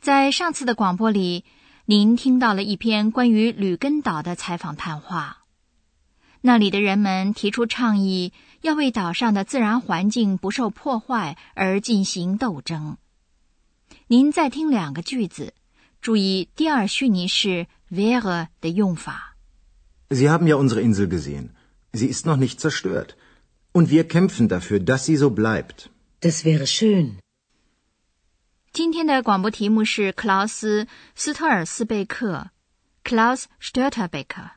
在上次的广播里，您听到了一篇关于吕根岛的采访谈话。那里的人们提出倡议，要为岛上的自然环境不受破坏而进行斗争。您再听两个句子，注意第二虚拟式 wäre 的用法。Sie haben ja unsere Insel gesehen. Sie ist noch nicht zerstört. Und wir kämpfen dafür, dass sie so bleibt. Das wäre schön. 今天的广播题目是克劳斯·斯特尔斯贝克 （Klaus Störtebeker）。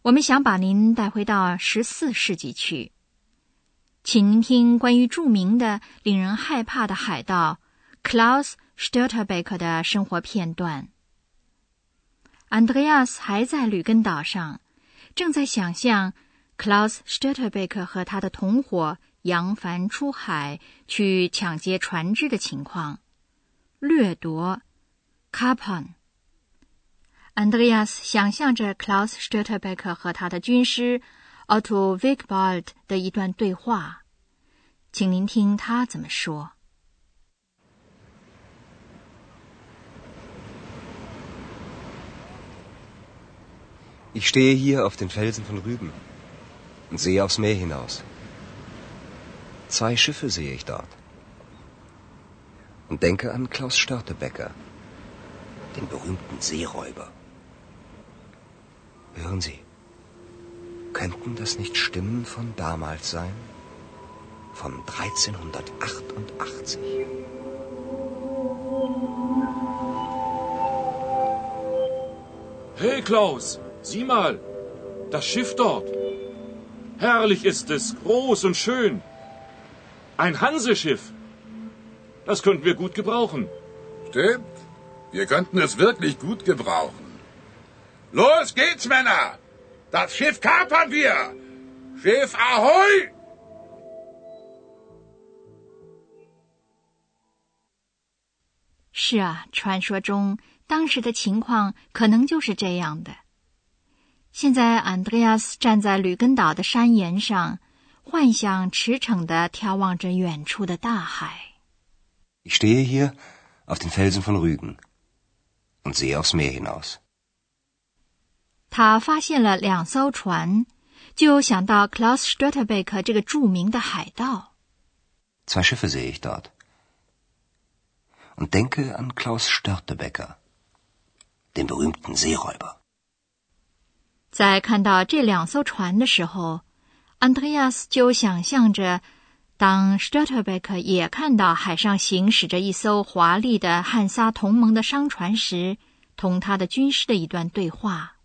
我们想把您带回到十四世纪去，请您听关于著名的、令人害怕的海盗 Klaus Störtebeker 的生活片段。Andreas 还在吕根岛上，正在想象 Klaus Störtebeker 和他的同伙。扬帆出海去抢劫船只的情况，掠夺。Kapon。Andreas 想象着 Klaus Störtebeker 和他的军师 Otto Wigbald 的一段对话，请聆听他怎么说。Ich stehe hier auf den Felsen von Rüben und sehe aufs Meer hinaus. Zwei Schiffe sehe ich dort. Und denke an Klaus Störtebecker, den berühmten Seeräuber. Hören Sie, könnten das nicht Stimmen von damals sein? Von 1388. Hey Klaus, sieh mal, das Schiff dort. Herrlich ist es, groß und schön. Ein Hanseschiff. Das könnten wir gut gebrauchen. Stimmt. Wir könnten es wirklich gut gebrauchen. Los geht's, Männer! Das Schiff kapern wir! Schiff Ahoi! 是啊，传说中当时的情况可能就是这样的。现在，安德烈斯站在吕根岛的山岩上。 幻想驰骋地眺望着远处的大海。Ich stehe hier auf den Felsen von Rügen und sehe aufs Meer hinaus。他发现了两艘船，就想到 Klaus Störtebeck 这个著名的海盗。Zwei Schiffe sehe ich dort und denke an Klaus Störtebecker, den berühmten Seeräuber。在看到这两艘船的时候。安德烈亚斯就想象着，当斯特贝克也看到海上行驶着一艘华丽的汉萨同盟的商船时，同他的军师的一段对话。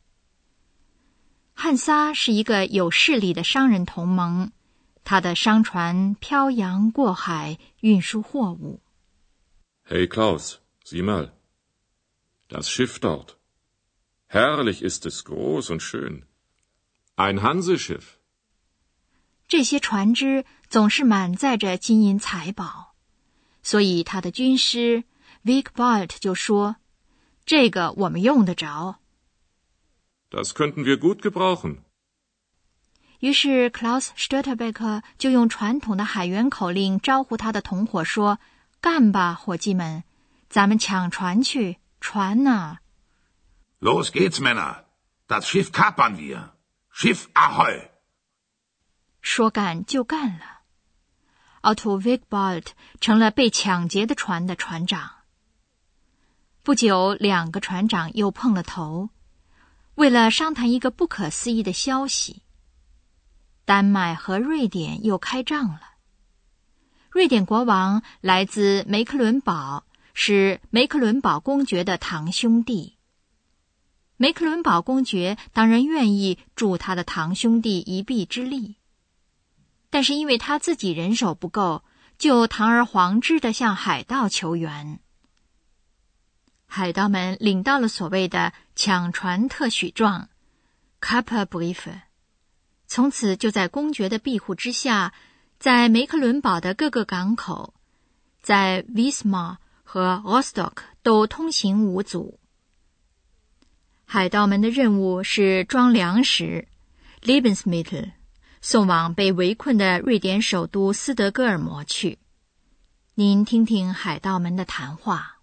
汉萨是一个有势力的商人同盟，他的商船漂洋过海运输货物。Hey Klaus, sieh mal, das Schiff dort. Herrlich ist es, groß und schön. Ein Hanseschiff. 这些船只总是满载着金银财宝，所以他的军师 Vic Bart 就说：“这个我们用得着。” Das könnten wir gut gebrauchen。于是 Klaus Störtebeck 就用传统的海员口令招呼他的同伙说：“干吧，伙计们，咱们抢船去！船呢？”Los geht's, Männer! Das Schiff kapern wir! Schiff Ahoi! 说干就干了，Otto Wigbald 成了被抢劫的船的船长。不久，两个船长又碰了头，为了商谈一个不可思议的消息。丹麦和瑞典又开仗了。瑞典国王来自梅克伦堡，是梅克伦堡公爵的堂兄弟。梅克伦堡公爵当然愿意助他的堂兄弟一臂之力。但是因为他自己人手不够，就堂而皇之的向海盗求援。海盗们领到了所谓的抢船特许状 （Kaperbrief），从此就在公爵的庇护之下，在梅克伦堡的各个港口，在 Wisma 和 Ostok 都通行无阻。海盗们的任务是装粮食 （Lebensmittel），送往被围困的瑞典首都斯德哥尔摩去。您听听海盗们的谈话。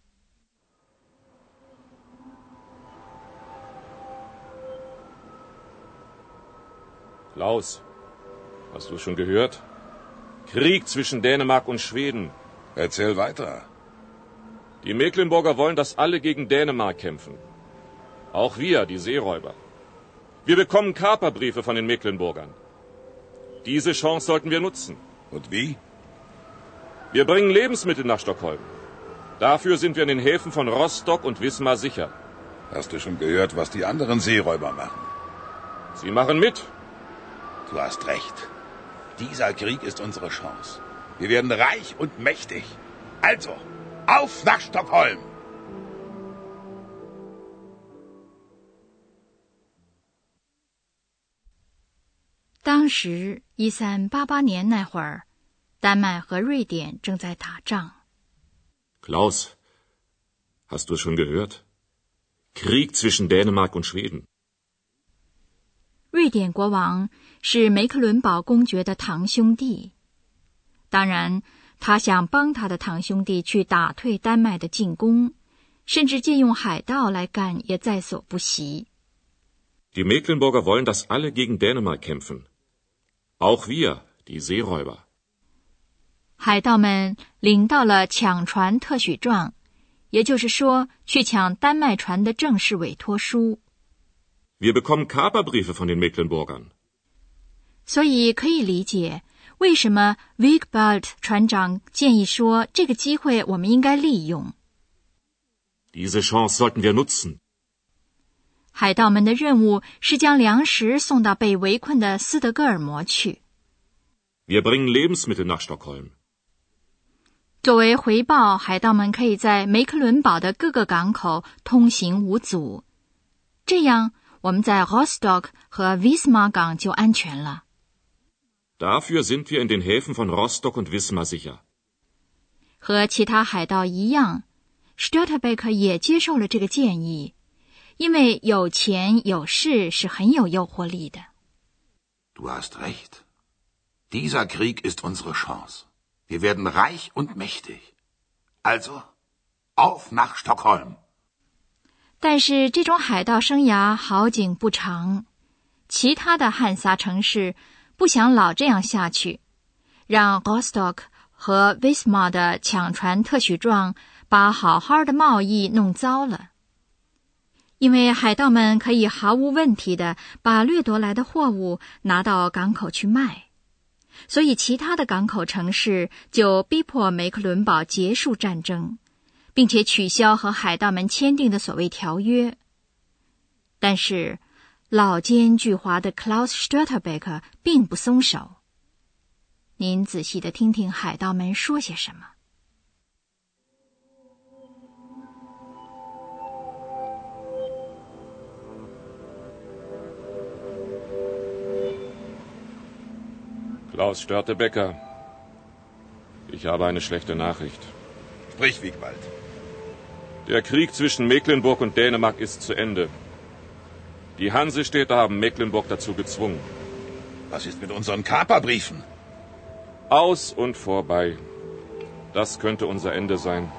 Klaus, hast du schon gehört? Krieg zwischen Dänemark und Schweden. Erzähl weiter. Die Mecklenburger wollen, dass alle gegen Dänemark kämpfen. Auch wir, die Seeräuber. Wir bekommen Kaperbriefe von den Mecklenburgern. Diese Chance sollten wir nutzen. Und wie? Wir bringen Lebensmittel nach Stockholm. Dafür sind wir in den Häfen von Rostock und Wismar sicher. Hast du schon gehört, was die anderen Seeräuber machen? Sie machen mit. Du hast recht. Dieser Krieg ist unsere Chance. Wir werden reich und mächtig. Also, auf nach Stockholm! 当时，一三八八年那会儿，丹麦和瑞典正在打仗。Klaus, hast du schon gehört? Krieg zwischen Dänemark und Schweden. 瑞典国王是梅克伦堡公爵的堂兄弟，当然，他想帮他的堂兄弟去打退丹麦的进攻，甚至借用海盗来干也在所不惜。Die Mecklenburger wollen, dass alle gegen Dänemark kämpfen. Auch wir, die Seeräuber. 海盗们领到了抢船特许状，也就是说，去抢丹麦船的正式委托书。Wir bekommen Kaperbriefe von den Mecklenburgern. 所以可以理解为什么 Wigbald 船长建议说这个机会我们应该利用。Diese Chance sollten wir nutzen. 海盗们的任务是将粮食送到被围困的斯德哥尔摩去。Wir bringen Lebensmittel nach Stockholm. 作为回报，海盗们可以在梅克伦堡的各个港口通行无阻，这样我们在 Rostock 和 Wismar 港就安全了。Dafür sind wir in den Häfen von Rostock und Wismar sicher. 和其他海盗一样 s t u r t e b e k 也接受了这个建议，因为有钱有势是很有诱惑力的。Du hast recht. Dieser Krieg ist unsere Chance. Wir werden reich und mächtig. Also, auf nach Stockholm. 但是这种海盗生涯好景不长，其他的汉萨城市不想老这样下去，让 Gostock 和 Wismar 的抢船特许状把好好的贸易弄糟了。因为海盗们可以毫无问题的把掠夺来的货物拿到港口去卖，所以其他的港口城市就逼迫梅克伦堡结束战争。并且取消和海盗们签订的所谓条约。但是，老奸巨猾的 Klaus Störtebeck 并不松手。您仔细的听听海盗们说些什么。Klaus Störtebecker, ich habe eine schlechte Nachricht. Sprich, Wiegwald. Der Krieg zwischen Mecklenburg und Dänemark ist zu Ende. Die Hansestädte haben Mecklenburg dazu gezwungen. Was ist mit unseren Kaperbriefen? Aus und vorbei. Das könnte unser Ende sein.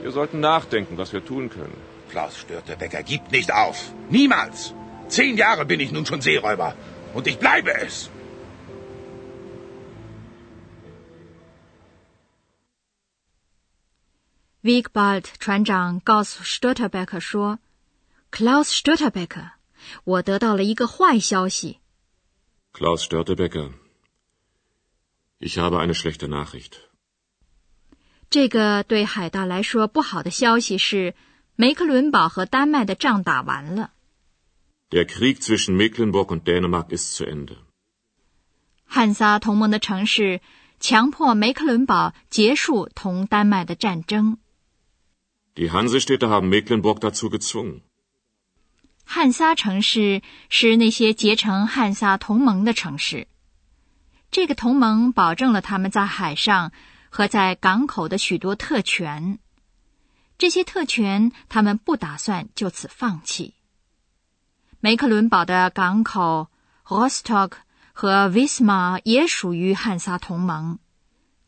Wir sollten nachdenken, was wir tun können. Klaus Störtebecker gibt nicht auf. Niemals. Zehn Jahre bin ich nun schon Seeräuber. Und ich bleibe es. Wigbald 船长告诉 Störtebeck 说：“Klaus Störtebeck，我得到了一个坏消息。Klaus Störtebecker, ich habe eine schlechte Nachricht. 这个对海盗来说不好的消息是，梅克伦堡和丹麦的仗打完了。Der Krieg zwischen Mecklenburg und Dänemark ist zu Ende. 汉萨同盟的城市强迫梅克伦堡结束同丹麦的战争。汉撒城市是那些结成汉撒同盟的城市。这个同盟保证了他们在海上和在港口的许多特权。这些特权，他们不打算就此放弃。梅克伦堡的港口 rostok 和 wisma 也属于汉撒同盟，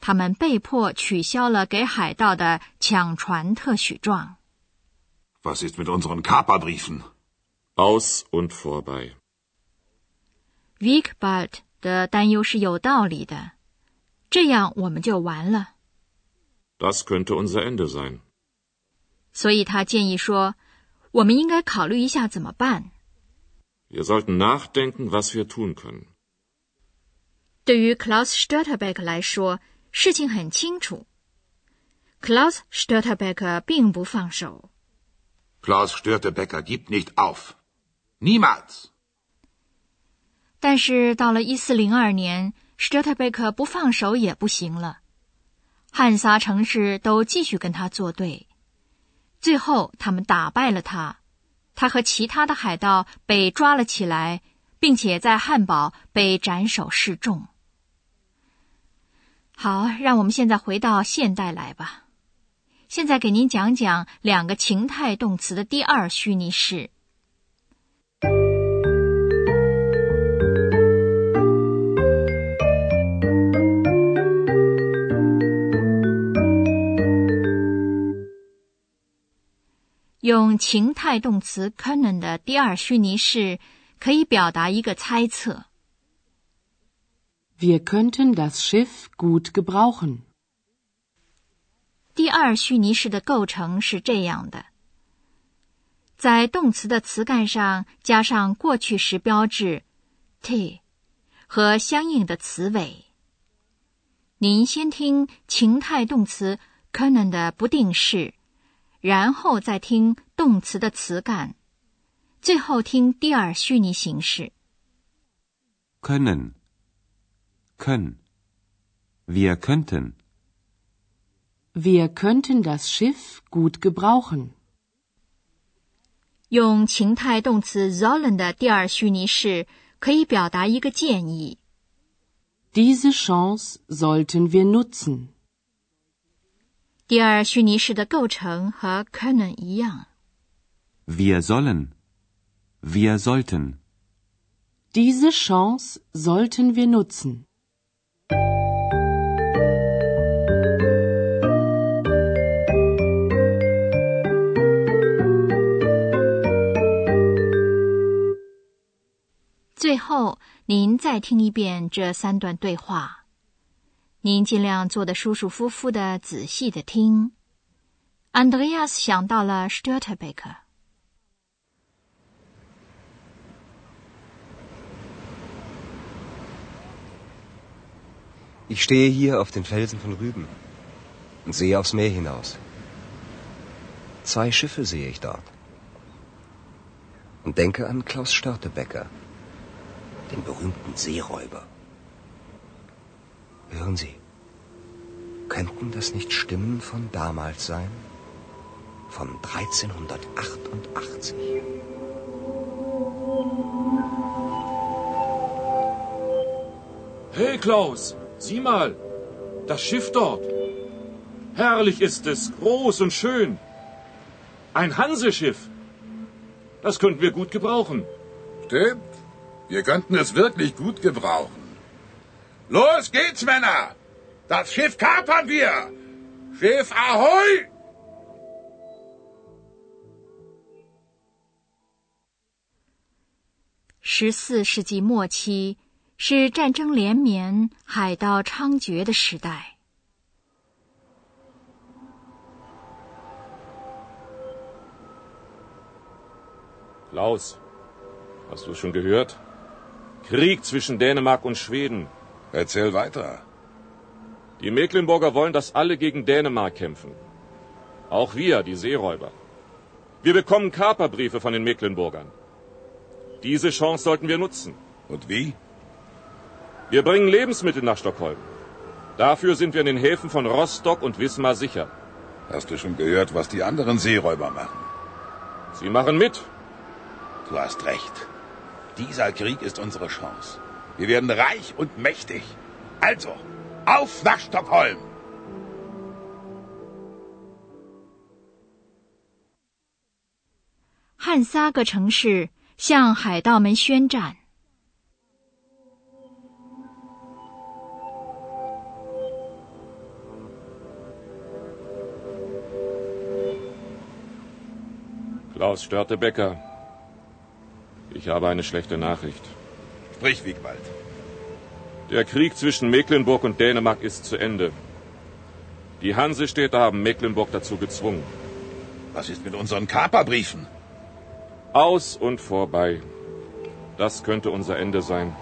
他们被迫取消了给海盗的抢船特许状。Was ist mit unseren Kaperbriefen? Aus und vorbei. Wigbald 的担忧是有道理的，这样我们就完了。Das könnte unser Ende sein. 所以他建议说，我们应该考虑一下怎么办。Wir sollten nachdenken, was wir tun können. 对于 Klaus Störtebeck 来说，事情很清楚。Klaus Störtebeck 并不放手。Klaus Störtebecker gibt nicht auf. Niemals. 但是到了一四零二年，Störtebeck 不放手也不行了。汉撒城市都继续跟他作对，最后他们打败了他，他和其他的海盗被抓了起来，并且在汉堡被斩首示众。好，让我们现在回到现代来吧。现在给您讲讲两个情态动词的第二虚拟式。用情态动词 können 的第二虚拟式，可以表达一个猜测。Wir könnten das Schiff gut gebrauchen. 第二虚拟式的构成是这样的：在动词的词干上加上过去时标志 t 和相应的词尾。您先听情态动词 können 的不定式，然后再听动词的词干，最后听第二虚拟形式。können, können. Wir könnten. Wir könnten das Schiff gut gebrauchen. 用情态动词 sollen 的第二虚拟式，可以表达一个建议。 Diese Chance sollten wir nutzen. 第二虚拟式的构成和 können 一样。 Wir sollen. Wir sollten. Diese Chance sollten wir nutzen. 最后，您再听一遍这三段对话，您尽量坐得舒舒服服的，仔细的听。Andreas 想到了 Störtebek。Ich stehe hier auf den Felsen von Rüben und sehe aufs Meer hinaus. Zwei Schiffe sehe ich dort. Und denke an Klaus Störtebecker, den berühmten Seeräuber. Hören Sie, könnten das nicht Stimmen von damals sein? Von 1388? Hey Klaus, sieh mal, das Schiff dort. Herrlich ist es, groß und schön. Ein Hanseschiff. Das könnten wir gut gebrauchen. Stimmt. Wir könnten es wirklich gut gebrauchen. Los geht's, Männer! Das Schiff kapern wir! Schiff Ahoi! 十四世纪末期是战争连绵、海盗猖獗的时代。 Klaus, hast du schon gehört? Krieg zwischen Dänemark und Schweden. Erzähl weiter. Die Mecklenburger wollen, dass alle gegen Dänemark kämpfen. Auch wir, die Seeräuber. Wir bekommen Kaperbriefe von den Mecklenburgern. Diese Chance sollten wir nutzen. Und wie? Wir bringen Lebensmittel nach Stockholm. Dafür sind wir in den Häfen von Rostock und Wismar sicher. Hast du schon gehört, was die anderen Seeräuber machen? Sie machen mit. Du hast recht. Dieser Krieg ist unsere Chance. Wir werden reich und mächtig. Also, auf nach Stockholm! 汉三个城市向海盗们宣战。Klaus Störtebecker, ich habe eine schlechte Nachricht. Sprich, Wiegwald. Der Krieg zwischen Mecklenburg und Dänemark ist zu Ende. Die Hansestädte haben Mecklenburg dazu gezwungen. Was ist mit unseren Kaperbriefen? Aus und vorbei. Das könnte unser Ende sein.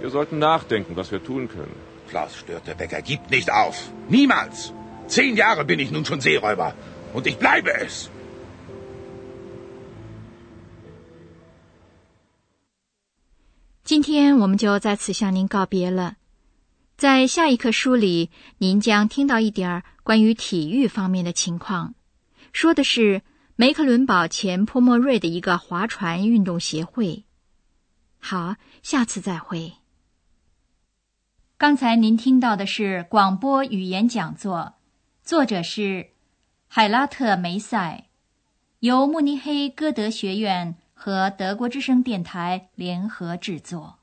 Wir sollten nachdenken, was wir tun können. Klaus Störtebecker gibt nicht auf. Niemals. Zehn Jahre bin ich nun schon Seeräuber. Und ich bleibe es. 今天我们就在此向您告别了。在下一课书里，您将听到一点关于体育方面的情况，说的是梅克伦堡前波莫瑞的一个划船运动协会。好，下次再会。刚才您听到的是广播语言讲座，作者是海拉特梅塞，由慕尼黑歌德学院。和德国之声电台联合制作。